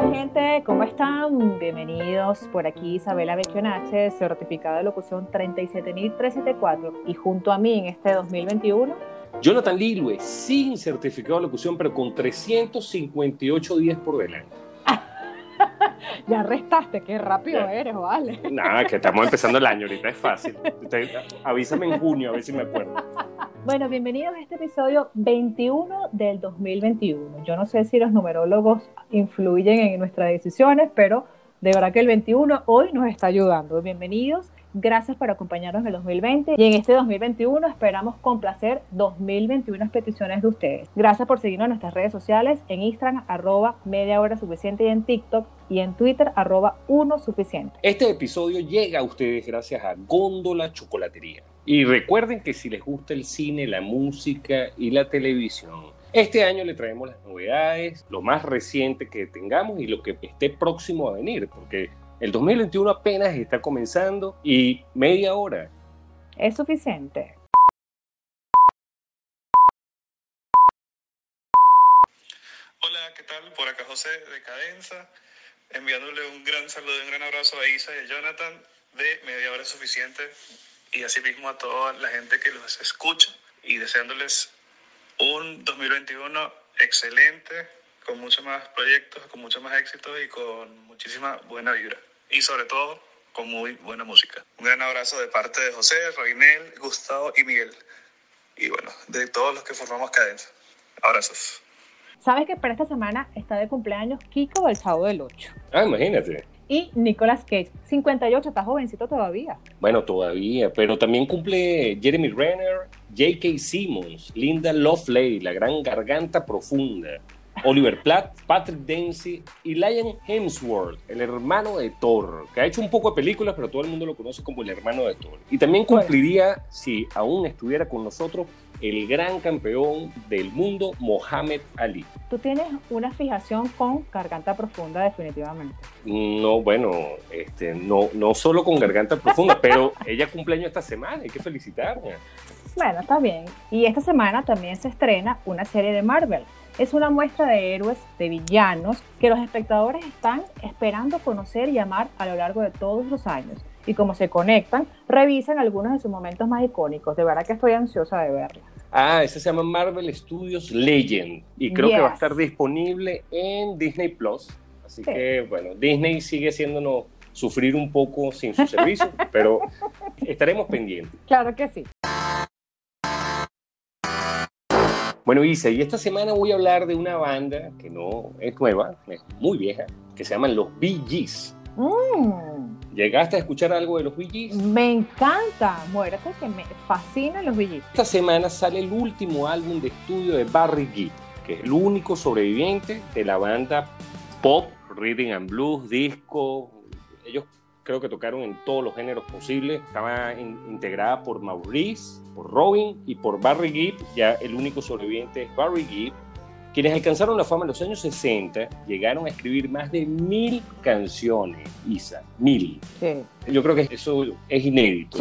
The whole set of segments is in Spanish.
Hola gente, ¿cómo están? Bienvenidos por aquí Isabela Becchionache, certificado de locución 37374 y junto a mí en este 2021 Jonathan Lilue, sin certificado de locución, pero con 358 días por delante. ya restaste, qué rápido eres, vale. Nada, que estamos empezando el año, ahorita es fácil. avísame en junio, a ver si me acuerdo. Bueno, bienvenidos a este episodio 21 del 2021. Yo no sé si los numerólogos influyen en nuestras decisiones, pero de verdad que el 21 hoy nos está ayudando. Bienvenidos. Gracias por acompañarnos en el 2020 y en este 2021 esperamos complacer 2021 peticiones de ustedes. Gracias por seguirnos en nuestras redes sociales, en Instagram arroba media suficiente y en TikTok y en Twitter arroba uno suficiente. Este episodio llega a ustedes gracias a Góndola Chocolatería. Y recuerden que si les gusta el cine, la música y la televisión, este año le traemos las novedades, lo más reciente que tengamos y lo que esté próximo a venir, porque el 2021 apenas está comenzando y media hora. Es suficiente. Hola, ¿qué tal? Por acá José de Cadenza, enviándole un gran saludo y un gran abrazo a Isa y a Jonathan de Media Hora Suficiente y asimismo a toda la gente que los escucha y deseándoles un 2021 excelente, con muchos más proyectos, con mucho más éxito y con muchísima buena vibra y sobre todo con muy buena música. Un gran abrazo de parte de José, Roinel, Gustavo y Miguel. Y bueno, de todos los que formamos Cadenza. Abrazos. ¿Sabes que para esta semana está de cumpleaños Kiko del Chavo del 8? Ah, imagínate. Y Nicolas Cage, 58, está jovencito todavía. Bueno, todavía, pero también cumple Jeremy Renner, J.K. Simmons, Linda Lovelace, la gran garganta profunda, Oliver Platt, Patrick Dempsey y Liam Hemsworth, el hermano de Thor, que ha hecho un poco de películas, pero todo el mundo lo conoce como el hermano de Thor. Y también cumpliría, si aún estuviera con nosotros, el gran campeón del mundo, Mohamed Ali. Tú tienes una fijación con Garganta Profunda, definitivamente. No, bueno, este, no, no solo con Garganta Profunda, pero ella cumpleaños esta semana, hay que felicitarla. Bueno, está bien. Y esta semana también se estrena una serie de Marvel. Es una muestra de héroes, de villanos, que los espectadores están esperando conocer y amar a lo largo de todos los años. Y como se conectan, revisan algunos de sus momentos más icónicos. De verdad que estoy ansiosa de verla. Ah, ese se llama Marvel Studios Legend y creo que va a estar disponible en Disney Plus. Así que, bueno, Disney sigue haciéndonos sufrir un poco sin su servicio, pero estaremos pendientes. Claro que sí. Bueno, Isa, y esta semana voy a hablar de una banda que no es nueva, es muy vieja, que se llaman los Bee Gees. Mm. ¿Llegaste a escuchar algo de los Bee Gees? Me encanta, muérete que me fascinan los Bee Gees. Esta semana sale el último álbum de estudio de Barry Gibb, que es el único sobreviviente de la banda pop, rhythm and blues, disco. Ellos creo que tocaron en todos los géneros posibles. Estaba integrada por Maurice, por Robin y por Barry Gibb. Ya el único sobreviviente es Barry Gibb. Quienes alcanzaron la fama en los años 60 llegaron a escribir más de mil canciones, Isa, mil. Yo creo que eso es inédito.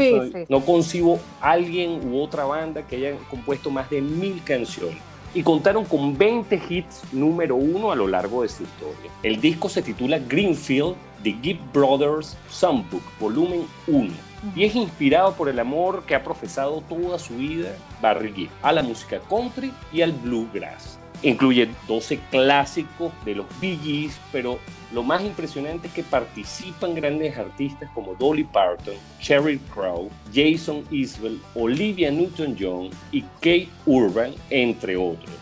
No concibo alguien u otra banda que haya compuesto más de mil canciones y contaron con 20 hits número uno a lo largo de su historia. El disco se titula Greenfield The Gibb Brothers Songbook, volumen 1, y es inspirado por el amor que ha profesado toda su vida Barry Gibb a la música country y al bluegrass. Incluye 12 clásicos de los Bee Gees, pero lo más impresionante es que participan grandes artistas como Dolly Parton, Sheryl Crow, Jason Isbell, Olivia Newton-John y Kate Urban, entre otros.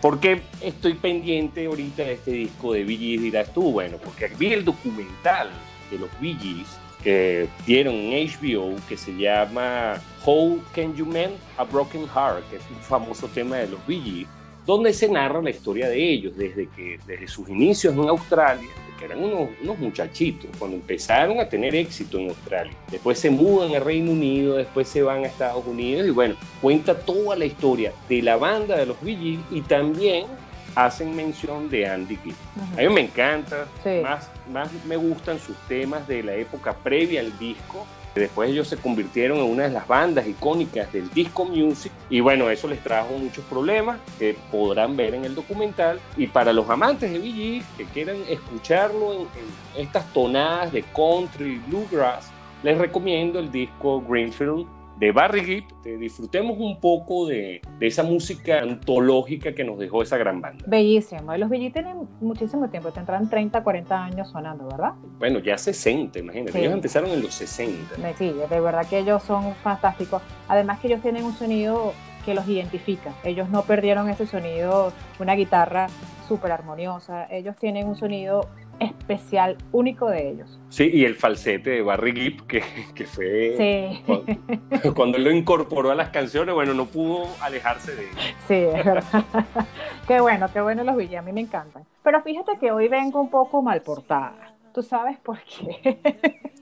¿Por qué estoy pendiente ahorita de este disco de Bee Gees? Dirás tú, bueno, porque vi el documental de los Bee Gees que dieron en HBO que se llama How Can You Mend a Broken Heart, que es un famoso tema de los Bee Gees donde se narra la historia de ellos desde, que, desde sus inicios en Australia, que eran unos, unos, muchachitos, cuando empezaron a tener éxito en Australia. Después se mudan al Reino Unido, después se van a Estados Unidos y bueno, cuenta toda la historia de la banda de los Bee y también hacen mención de Andy Gibb. A mí me encanta, más, más me gustan sus temas de la época previa al disco Después ellos se convirtieron en una de las bandas icónicas del disco music y bueno, eso les trajo muchos problemas que podrán ver en el documental. Y para los amantes de Bee que quieran escucharlo en, en estas tonadas de country bluegrass, les recomiendo el disco Greenfield de Barry Gibb, disfrutemos un poco de, esa música antológica que nos dejó esa gran banda. Bellísimo. Y los Bee tienen muchísimo tiempo, tendrán 30, 40 años sonando, ¿verdad? Bueno, ya 60, imagínate. Ellos empezaron en los 60. Sí, de verdad que ellos son fantásticos. Además que ellos tienen un sonido que los identifica. Ellos no perdieron ese sonido, una guitarra súper armoniosa. Ellos tienen un sonido especial, único de ellos. Sí, y el falsete de Barry Gibb, que, que fue sí. cuando, lo incorporó a las canciones, bueno, no pudo alejarse de él. Sí, es verdad. qué bueno, qué bueno los villas, a mí me encantan. Pero fíjate que hoy vengo un poco mal portada. ¿Tú sabes por qué?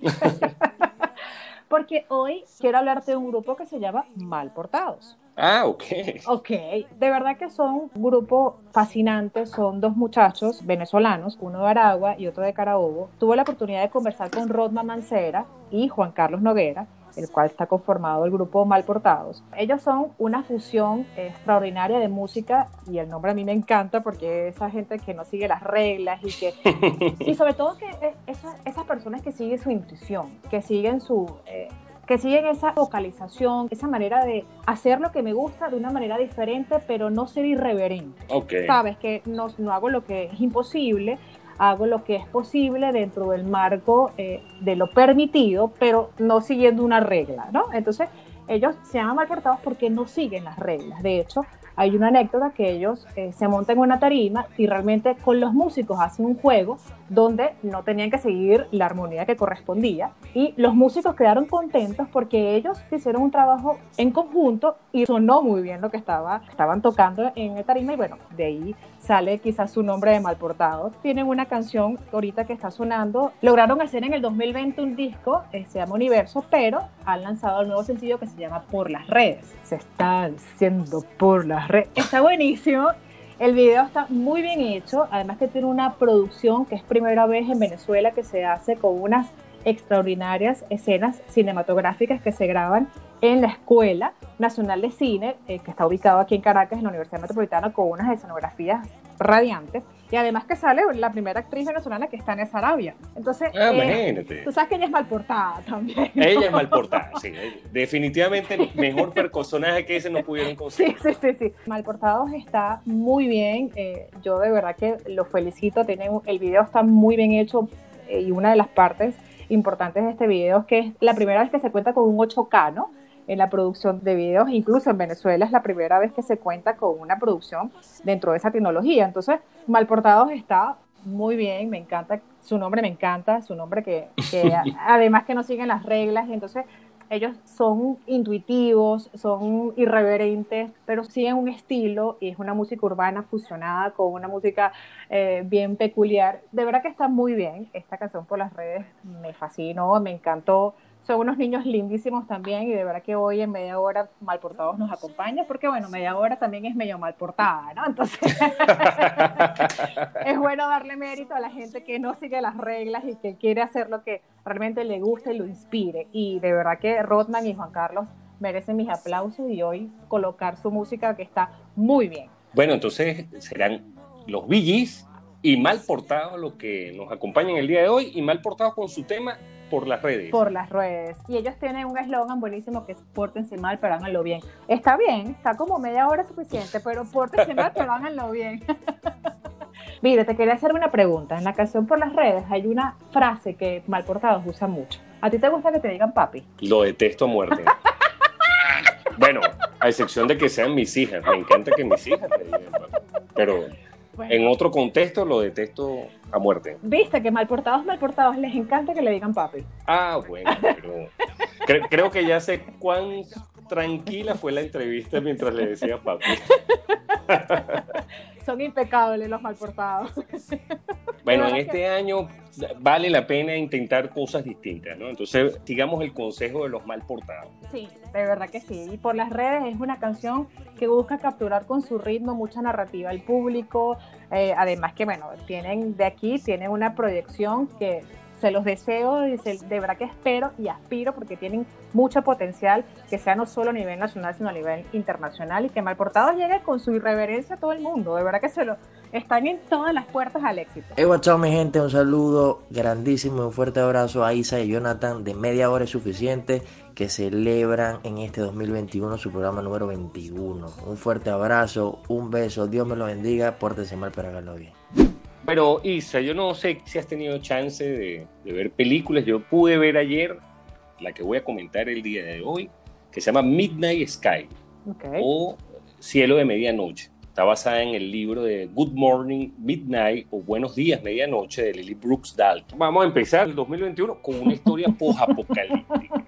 Porque hoy quiero hablarte de un grupo que se llama Mal Portados. Ah, ok. Ok, de verdad que son un grupo fascinante, son dos muchachos venezolanos, uno de Aragua y otro de Carabobo. Tuve la oportunidad de conversar con Rodma Mancera y Juan Carlos Noguera, el cual está conformado el grupo Mal Portados. Ellos son una fusión extraordinaria de música y el nombre a mí me encanta porque esa gente que no sigue las reglas y que... y sobre todo que esas, esas personas que siguen su intuición, que siguen su... Eh, que siguen esa vocalización, esa manera de hacer lo que me gusta de una manera diferente, pero no ser irreverente. Okay. Sabes que no, no hago lo que es imposible, hago lo que es posible dentro del marco eh, de lo permitido, pero no siguiendo una regla, ¿no? Entonces, ellos se llaman mal portados porque no siguen las reglas. De hecho, hay una anécdota que ellos eh, se montan en una tarima y realmente con los músicos hacen un juego donde no tenían que seguir la armonía que correspondía y los músicos quedaron contentos porque ellos hicieron un trabajo en conjunto y sonó muy bien lo que estaba, estaban tocando en la tarima y bueno, de ahí sale quizás su nombre de mal portado. Tienen una canción ahorita que está sonando, lograron hacer en el 2020 un disco, eh, se llama Universo, pero han lanzado el nuevo sencillo que se llama Por las redes. Se está diciendo por las Está buenísimo. El video está muy bien hecho, además que tiene una producción que es primera vez en Venezuela que se hace con unas extraordinarias escenas cinematográficas que se graban en la Escuela Nacional de Cine, eh, que está ubicado aquí en Caracas, en la Universidad Metropolitana, con unas escenografías radiantes. Y además que sale la primera actriz venezolana que está en esa Arabia. Entonces, ah, eh, tú sabes que ella es mal portada también. Ella es mal portada, sí. Definitivamente mejor personaje que ese no pudieron conseguir. Sí, sí, sí, sí. Mal portados está muy bien. Eh, yo de verdad que lo felicito. Tiene, el video está muy bien hecho y una de las partes importantes de este video es que es la primera vez que se cuenta con un 8K, ¿no? En la producción de videos, incluso en Venezuela es la primera vez que se cuenta con una producción dentro de esa tecnología. Entonces, Malportados está muy bien, me encanta, su nombre me encanta, su nombre que, además que no siguen las reglas, y entonces ellos son intuitivos, son irreverentes, pero siguen un estilo y es una música urbana fusionada con una música eh, bien peculiar. De verdad que está muy bien. Esta canción por las redes me fascinó, me encantó son unos niños lindísimos también y de verdad que hoy en media hora mal portados nos acompaña porque bueno, media hora también es medio mal portada, ¿no? Entonces es bueno darle mérito a la gente que no sigue las reglas y que quiere hacer lo que realmente le gusta y lo inspire y de verdad que Rodman y Juan Carlos merecen mis aplausos y hoy colocar su música que está muy bien. Bueno, entonces serán los Billys y mal portados los que nos acompañan el día de hoy y mal portados con su tema por las redes. Por las redes. Y ellos tienen un eslogan buenísimo que es pórtense mal, pero háganlo bien. Está bien, está como media hora suficiente, pero pórtense mal, pero háganlo bien. Mire, te quería hacer una pregunta. En la canción por las redes hay una frase que Malportados usa mucho. ¿A ti te gusta que te digan papi? Lo detesto a muerte. bueno, a excepción de que sean mis hijas. Me encanta que mis hijas me digan papi. Pero en otro contexto lo detesto a muerte. Viste que malportados, malportados les encanta que le digan papi. Ah, bueno, pero creo que ya sé cuán tranquila fue la entrevista mientras le decía papi. Son impecables los malportados. Bueno, en este año vale la pena intentar cosas distintas, ¿no? Entonces, sigamos el consejo de los mal portados. Sí, de verdad que sí. Y por las redes es una canción que busca capturar con su ritmo mucha narrativa al público. Eh, además que, bueno, tienen de aquí, tienen una proyección que se los deseo y se, de verdad que espero y aspiro porque tienen mucho potencial que sea no solo a nivel nacional sino a nivel internacional y que Malportados llegue con su irreverencia a todo el mundo. De verdad que se lo están en todas las puertas al éxito. Hey, what's up, mi gente, un saludo grandísimo un fuerte abrazo a Isa y Jonathan de Media Hora es Suficiente que celebran en este 2021 su programa número 21. Un fuerte abrazo, un beso, Dios me lo bendiga, pórtese mal para hacerlo bien. Pero Isa, yo no sé si has tenido chance de, de, ver películas. Yo pude ver ayer la que voy a comentar el día de hoy, que se llama Midnight Sky Okay. o Cielo de Medianoche. Está basada en el libro de Good Morning Midnight o Buenos Días Medianoche de Lily Brooks Dalton. Vamos a empezar el 2021 con una historia post-apocalíptica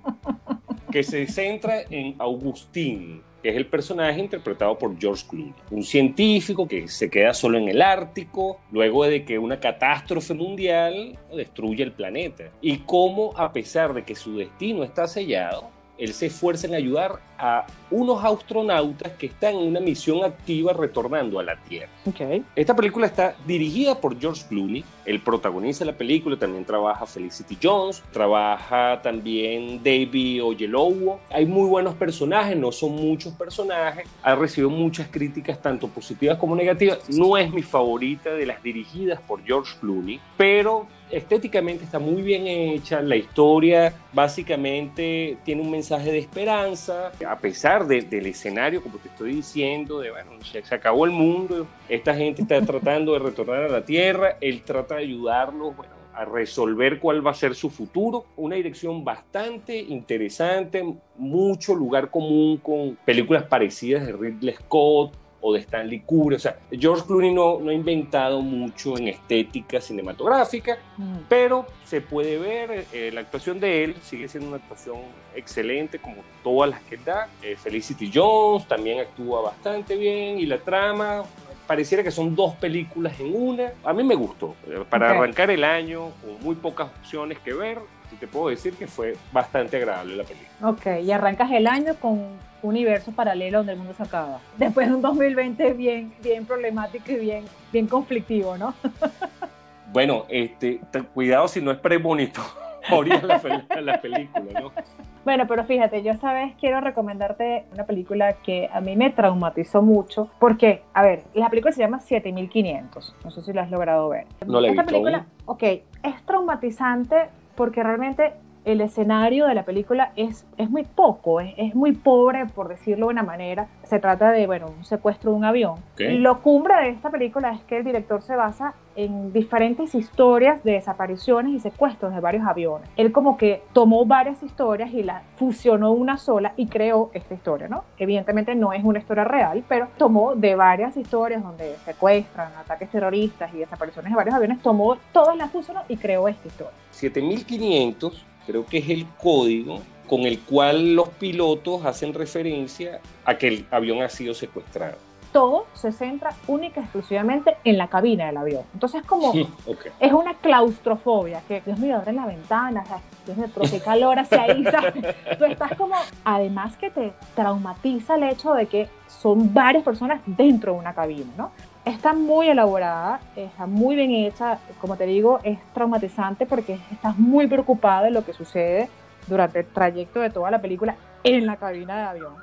que se centra en Augustín, es el personaje interpretado por George Clooney, un científico que se queda solo en el Ártico luego de que una catástrofe mundial destruye el planeta. Y cómo a pesar de que su destino está sellado, él se esfuerza en ayudar a unos astronautas que están en una misión activa retornando a la Tierra. Okay. Esta película está dirigida por George Clooney, el protagonista de la película, también trabaja Felicity Jones, trabaja también David Oyelowo. Hay muy buenos personajes, no son muchos personajes, ha recibido muchas críticas, tanto positivas como negativas. No es mi favorita de las dirigidas por George Clooney, pero estéticamente está muy bien hecha, la historia básicamente tiene un mensaje de esperanza, a pesar de, del escenario, como te estoy diciendo, de bueno, se, se, acabó el mundo, esta gente está tratando de retornar a la Tierra, él trata de ayudarlos, a resolver cuál va a ser su futuro. Una dirección bastante interesante, mucho lugar común con películas parecidas de Ridley Scott, o de Stanley Kubrick. O sea, George Clooney no, no ha inventado mucho en estética cinematográfica, mm. pero se puede ver, eh, la actuación de él sigue siendo una actuación excelente como todas las que da. Eh, Felicity Jones también actúa bastante bien y la trama pareciera que son dos películas en una. A mí me gustó. Para okay. arrancar el año, con muy pocas opciones que ver, te puedo decir que fue bastante agradable la película. Ok, y arrancas el año con un universo paralelo donde el mundo se acaba. Después de un 2020 bien, bien problemático y bien, bien conflictivo, ¿no? bueno, este, cuidado si no es premonitorio la, la película, ¿no? Bueno, pero fíjate, yo esta vez quiero recomendarte una película que a mí me traumatizó mucho, porque, a ver, la película se llama 7500, no sé si la has logrado ver. No la he Esta visto película, aún. ok, es traumatizante porque realmente el escenario de la película es, es muy poco, es, es, muy pobre, por decirlo de una manera. Se trata de, bueno, un secuestro de un avión. Okay. Lo cumbre de esta película es que el director se basa en diferentes historias de desapariciones y secuestros de varios aviones. Él como que tomó varias historias y las fusionó una sola y creó esta historia, ¿no? Evidentemente no es una historia real, pero tomó de varias historias donde secuestran, ataques terroristas y desapariciones de varios aviones, tomó todas las fusionó y creó esta historia. 7500 creo que es el código con el cual los pilotos hacen referencia a que el avión ha sido secuestrado. Todo se centra única y exclusivamente en la cabina del avión. Entonces, como okay. es una claustrofobia, que Dios mío, abre la ventana, o sea, Dios mío, pero qué calor hacia ahí, ¿sabes? Tú estás como, además que te traumatiza el hecho de que son varias personas dentro de una cabina, ¿no? Está muy elaborada, está muy bien hecha, como te digo, es traumatizante porque estás muy preocupada de lo que sucede durante el trayecto de toda la película en la cabina de avión.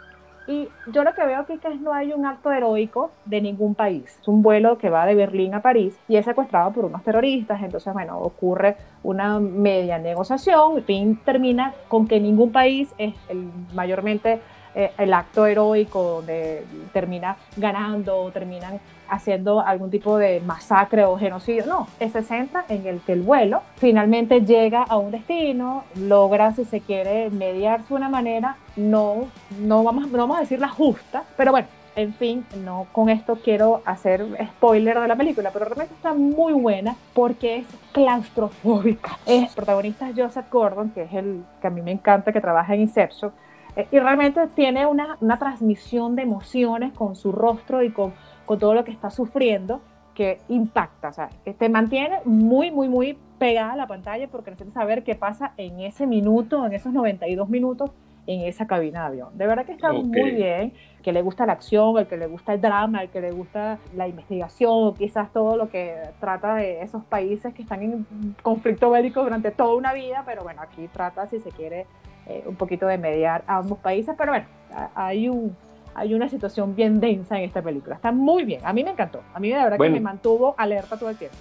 Y yo lo que veo aquí es que no hay un acto heroico de ningún país. Es un vuelo que va de Berlín a París y es secuestrado por unos terroristas. Entonces, bueno, ocurre una media negociación. Fin termina con que ningún país es el, mayormente eh, el acto heroico donde termina ganando o terminan haciendo algún tipo de masacre o genocidio. No, se centra en el que el vuelo finalmente llega a un destino, logra, si se quiere, mediarse de una manera, no, no, vamos, no vamos a decir la justa, pero bueno, en fin, no con esto quiero hacer spoiler de la película, pero realmente está muy buena porque es claustrofóbica. El protagonista es Joseph Gordon, que es el que a mí me encanta, que trabaja en Inception, y realmente tiene una, una transmisión de emociones con su rostro y con con todo lo que está sufriendo, que impacta, o sea, te mantiene muy, muy, muy pegada a la pantalla porque necesitas saber qué pasa en ese minuto, en esos 92 minutos en esa cabina de avión. De verdad que está muy bien, que le gusta la acción, el que le gusta el drama, el que le gusta la investigación, quizás todo lo que trata de esos países que están en conflicto bélico durante toda una vida, pero bueno, aquí trata, si se quiere, eh, un poquito de mediar a ambos países, pero bueno, hay un hay una situación bien densa en esta película. Está muy bien. A mí me encantó. A mí de verdad que me mantuvo alerta todo el tiempo.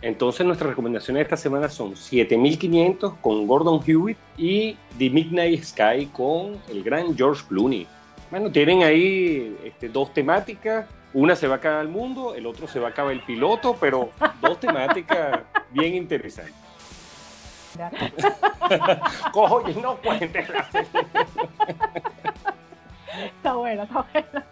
Entonces nuestras recomendaciones de esta semana son 7500 con Gordon Hewitt y The Midnight Sky con el gran George Clooney. Bueno, tienen ahí este, dos temáticas. Una se va a acabar el mundo, el otro se va a acabar el piloto, pero dos temáticas bien interesantes. Cojo y no cuentes la Está bueno, está bueno.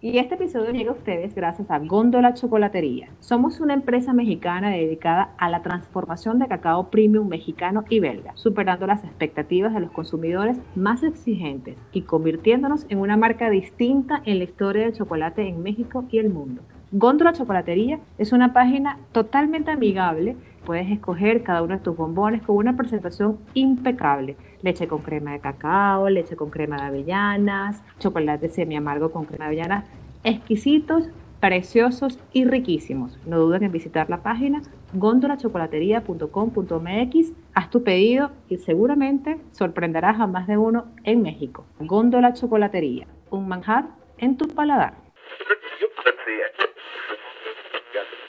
Y este episodio llega a ustedes gracias a Góndola Chocolatería. Somos una empresa mexicana dedicada a la transformación de cacao premium mexicano y belga, superando las expectativas de los consumidores más exigentes y convirtiéndonos en una marca distinta en la historia del chocolate en México y el mundo. Góndola Chocolatería es una página totalmente amigable. Puedes escoger cada uno de tus bombones con una presentación impecable. Leche con crema de cacao, leche con crema de avellanas, chocolate semi amargo con crema de avellanas. Exquisitos, preciosos y riquísimos. No dudes en visitar la página gondolachocolatería.com.mx. Haz tu pedido y seguramente sorprenderás a más de uno en México. Góndola Chocolatería, un manjar en tu paladar.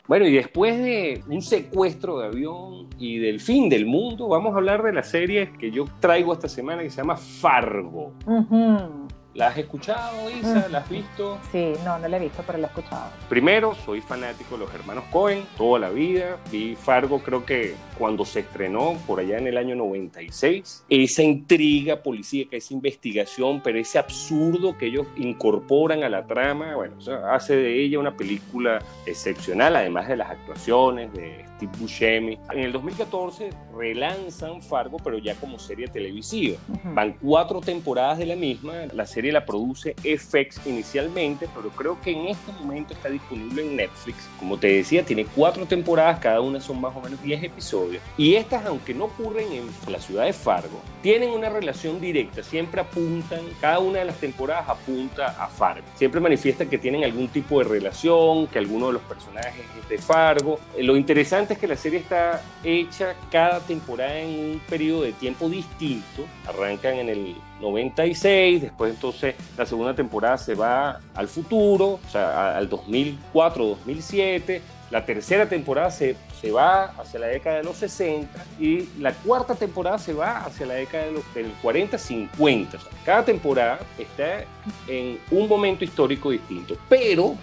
Bueno, y después de un secuestro de avión y del fin del mundo, vamos a hablar de la serie que yo traigo esta semana que se llama Fargo. ¿La has escuchado, Isa? ¿La has visto? Sí, no, no la he visto, pero la he escuchado. Primero, soy fanático de los hermanos Cohen toda la vida. Vi Fargo, creo que cuando se estrenó, por allá en el año 96. Esa intriga policíaca, esa investigación, pero ese absurdo que ellos incorporan a la trama, bueno, hace de ella una película excepcional, además de las actuaciones de Steve Buscemi. En el 2014 relanzan Fargo, pero ya como serie televisiva. Van cuatro temporadas de la misma. La serie la produce FX inicialmente, pero creo que en este momento está disponible en Netflix. Como te decía, tiene cuatro temporadas, cada una son más o menos 10 episodios. Y estas, aunque no ocurren en la ciudad de Fargo, tienen una relación directa, siempre apuntan, cada una de las temporadas apunta a Fargo. Siempre manifiestan que tienen algún tipo de relación, que alguno de los personajes es de Fargo. Lo interesante es que la serie está hecha cada temporada en un periodo de tiempo distinto. Arrancan en el 96, después entonces la segunda temporada se va al futuro, o sea, al 2004, 2007, la tercera temporada se se va hacia la década de los 60 y la cuarta temporada se va hacia la década de los, del 40-50. cada temporada está en un momento histórico distinto, pero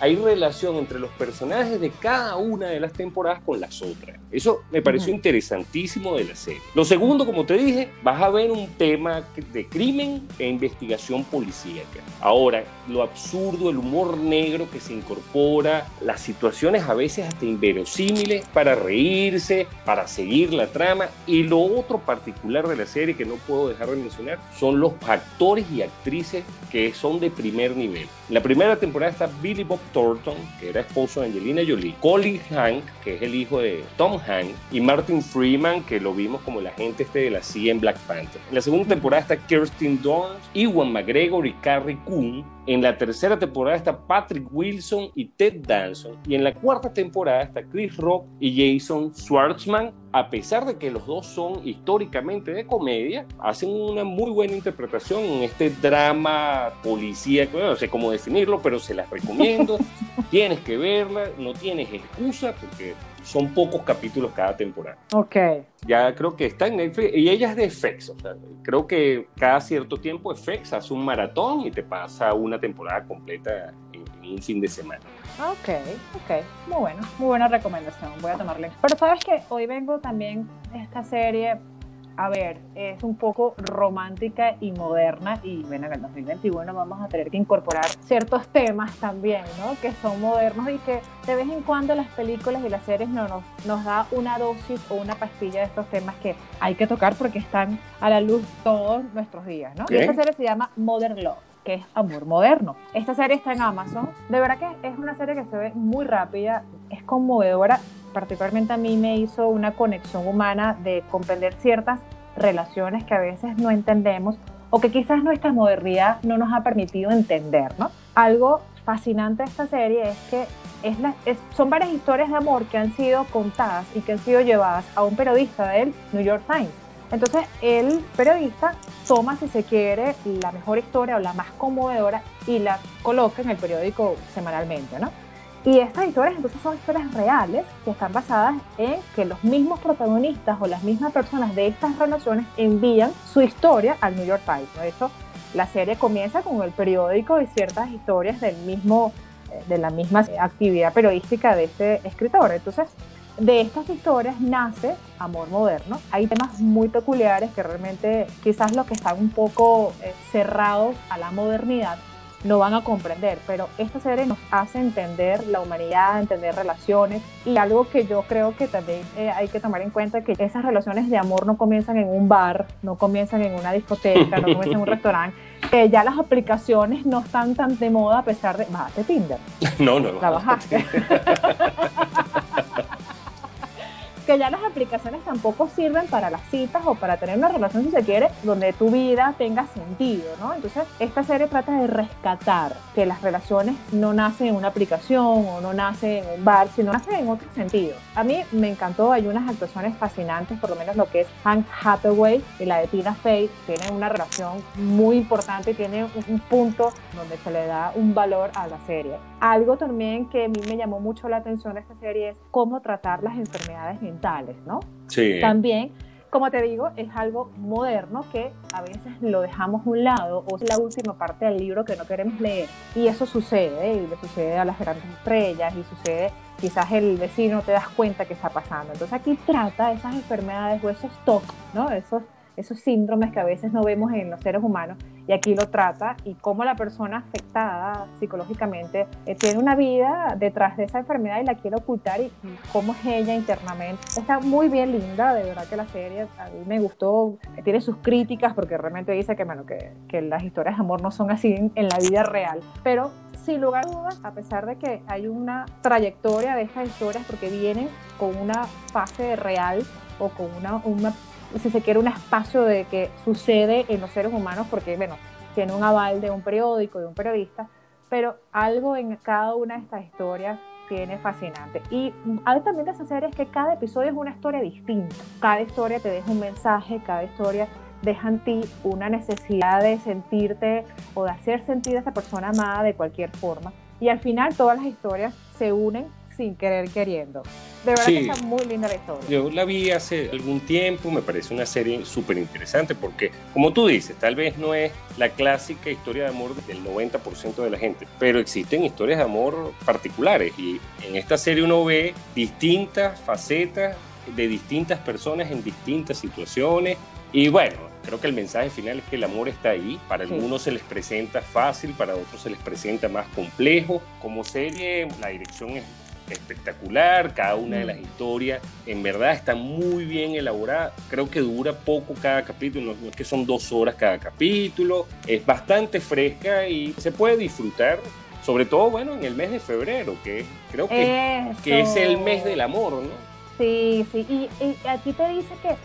hay relación entre los personajes de cada una de las temporadas con las otras. Eso me pareció interesantísimo de la serie. Lo segundo, como te dije, vas a ver un tema de crimen e investigación policíaca. Ahora, lo absurdo, el humor negro que se incorpora, las situaciones a veces hasta inverosímiles para reírse, para seguir la trama. Y lo otro particular de la serie que no puedo dejar de mencionar son los actores y actrices que son de primer nivel. En la primera temporada está Billy Bob Thornton, que era esposo de Angelina Jolie, Colin Hank, que es el hijo de Tom Hank, y Martin Freeman, que lo vimos como el agente este de la CIA en Black Panther. En la segunda temporada está Kirsten Dunst, Iwan McGregor y Carrie Coon. En la tercera temporada está Patrick Wilson y Ted Danson. Y en la cuarta temporada está Chris Rock y Jason Schwartzman a pesar de que los dos son históricamente de comedia, hacen una muy buena interpretación en este drama policíaco, no sé cómo definirlo, pero se las recomiendo. tienes que verla, no tienes excusa porque son pocos capítulos cada temporada. Ok. Ya creo que está en Netflix y ella es de FX, o sea, creo que cada cierto tiempo FX hace un maratón y te pasa una temporada completa en un fin de semana. Ok, ok, muy bueno, muy buena recomendación, voy a tomarle. Pero sabes que hoy vengo también esta serie, a ver, es un poco romántica y moderna y bueno, en el 2021 vamos a tener que incorporar ciertos temas también, ¿no? Que son modernos y que de vez en cuando las películas y las series no, nos, nos da una dosis o una pastilla de estos temas que hay que tocar porque están a la luz todos nuestros días, ¿no? Y esta serie se llama Modern Love que es Amor Moderno. Esta serie está en Amazon. De verdad que es una serie que se ve muy rápida, es conmovedora. Particularmente a mí me hizo una conexión humana de comprender ciertas relaciones que a veces no entendemos o que quizás nuestra modernidad no nos ha permitido entender, ¿no? Algo fascinante de esta serie es que es la, son varias historias de amor que han sido contadas y que han sido llevadas a un periodista del New York Times. Entonces el periodista toma, si se quiere, la mejor historia o la más conmovedora y la coloca en el periódico semanalmente, ¿no? Y estas historias entonces son historias reales que están basadas en que los mismos protagonistas o las mismas personas de estas relaciones envían su historia al New York Times. De hecho, la serie comienza con el periódico y ciertas historias del mismo, eh, de la misma actividad periodística de este escritor. Entonces, de estas historias nace Amor Moderno. Hay temas muy peculiares que realmente quizás los que están un poco eh, cerrados a la modernidad no van a comprender, pero esta serie nos hace entender la humanidad, entender relaciones y algo que yo creo que también eh, hay que tomar en cuenta que esas relaciones de amor no comienzan en un bar, no comienzan en una discoteca, no comienzan en un restaurante, que ya las aplicaciones no están tan de moda a pesar de, bájate Tinder. No, no, no. Trabajaste. que ya las aplicaciones tampoco sirven para las citas o para tener una relación, si se quiere, donde tu vida tenga sentido, ¿no? Entonces, esta serie trata de rescatar que las relaciones no nacen en una aplicación o no nacen en un bar, sino nacen en otro sentido. A mí me encantó, hay unas actuaciones fascinantes, por lo menos lo que es Hank Hathaway y la de Tina Fey, tienen una relación muy importante, tiene un punto donde se le da un valor a la serie. Algo también que a mí me llamó mucho la atención de esta serie es cómo tratar las enfermedades mentales ¿no? Sí. También, como te digo, es algo moderno que a veces lo dejamos a un lado o es la última parte del libro que no queremos leer. Y eso sucede, y le sucede a las grandes estrellas, y sucede quizás el vecino te das cuenta que está pasando. Entonces aquí trata esas enfermedades o esos TOC, ¿no? Esos esos síndromes que a veces no vemos en los seres humanos y aquí lo trata y cómo la persona afectada psicológicamente eh, tiene una vida detrás de esa enfermedad y la quiere ocultar y, cómo es ella internamente. Está muy bien linda, de verdad que la serie a mí me gustó, tiene sus críticas porque realmente dice que, bueno, que, que las historias de amor no son así en, en la vida real, pero sin lugar a dudas, a pesar de que hay una trayectoria de estas historias porque vienen con una fase real o con una, una si se quiere, un espacio de que sucede en los seres humanos, porque, bueno, tiene un aval de un periódico, de un periodista, pero algo en cada una de estas historias tiene fascinante. Y algo también de serie es que cada episodio es una historia distinta. Cada historia te deja un mensaje, cada historia deja en ti una necesidad de sentirte o de hacer sentir a esa persona amada de cualquier forma. Y al final todas las historias se unen sin querer queriendo. De verdad que está muy linda la historia. Yo la vi hace algún tiempo, me parece una serie súper interesante porque, como tú dices, tal vez no es la clásica historia de amor del 90% de la gente, pero existen historias de amor particulares y en esta serie uno ve distintas facetas de distintas personas en distintas situaciones y bueno, creo que el mensaje final es que el amor está ahí. Para algunos se les presenta fácil, para otros se les presenta más complejo. Como serie, la dirección es espectacular, cada una de las mm. historias en verdad está muy bien elaborada, creo que dura poco cada capítulo, no es que son dos horas cada capítulo, es bastante fresca y se puede disfrutar sobre todo, bueno, en el mes de febrero, que creo que, que es el mes del amor, ¿no? Sí, sí, y, aquí te dice que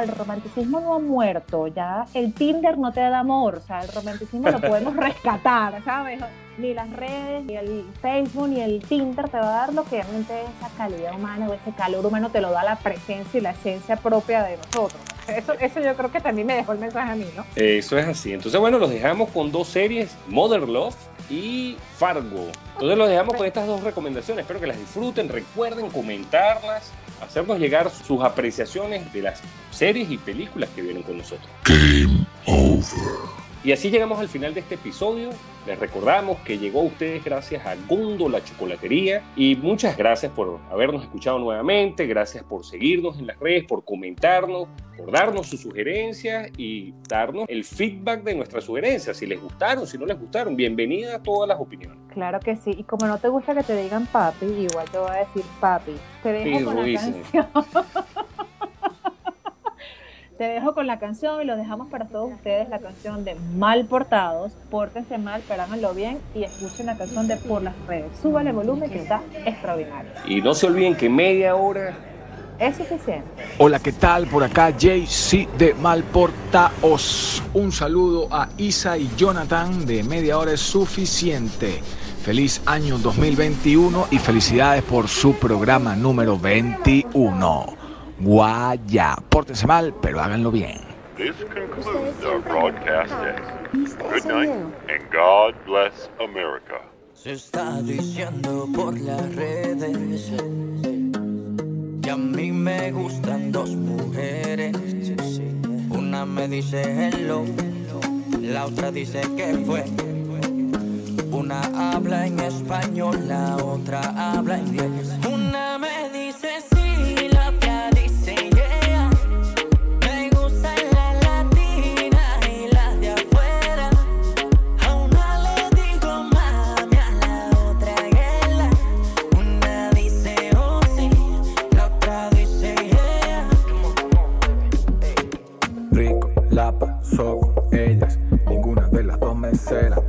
el romanticismo no ha muerto, ya el Tinder no te da amor, o sea, el romanticismo lo podemos rescatar, ¿sabes? Ni las redes, ni el Facebook, ni el Tinder te va a dar lo que realmente esa calidad humana o ese calor humano te lo da la presencia y la esencia propia de nosotros. Eso, eso yo creo que también me dejó el mensaje a mí, ¿no? Eso es así. Entonces, bueno, los dejamos con dos series, Mother Love y Fargo. Entonces los dejamos con estas dos recomendaciones. Espero que las disfruten. Recuerden comentarlas, hacernos llegar sus apreciaciones de las series y películas que vienen con nosotros. Game over. Y así llegamos al final de este episodio. Les recordamos que llegó a ustedes gracias a Gundo la Chocolatería y muchas gracias por habernos escuchado nuevamente, gracias por seguirnos en las redes, por comentarnos, por darnos sus sugerencias y darnos el feedback de nuestras sugerencias, si les gustaron, si no les gustaron, bienvenida a todas las opiniones. Claro que sí, y como no te gusta que te digan papi, igual te voy a decir papi, te dejo con la canción. Te dejo con la canción y lo dejamos para todos ustedes, la canción de Mal Portados. Pórtense mal, pero háganlo bien y escuchen la canción de Por las redes. Súbale volumen que está extraordinario. Y no se olviden que media hora es suficiente. Hola, ¿qué tal? Por acá JC de Malportaos. Un saludo a Isa y Jonathan de Media Hora es Suficiente. Feliz año 2021 y felicidades por su programa número 21. Guaya. Pórtense mal, pero háganlo bien. This concludes our broadcast day. Good night and God bless America. Se está diciendo por las redes que a mí me gustan dos mujeres. Una me dice hello, la otra dice que fue. Una habla en español, la otra habla inglés. Una me dice de las dos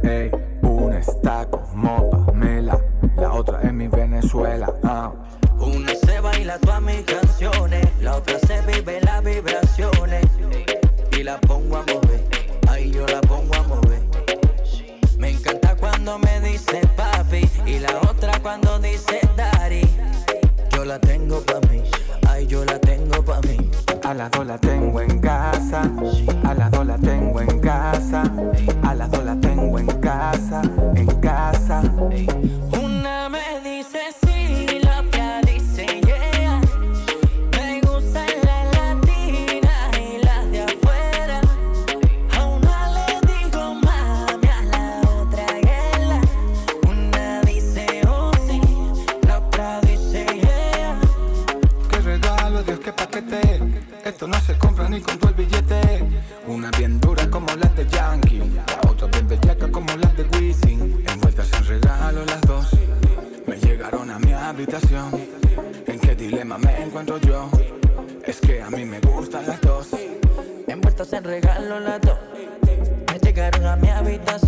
Esto no se compra ni con todo el billete. Una bien dura como las de Yankee. La otra bien bellaca como las de Wisin. Envueltas en regalo las dos. Me llegaron a mi habitación. ¿En qué dilema me encuentro yo? Es que a mí me gustan las dos. Envueltos en regalo las dos. Me llegaron a mi habitación.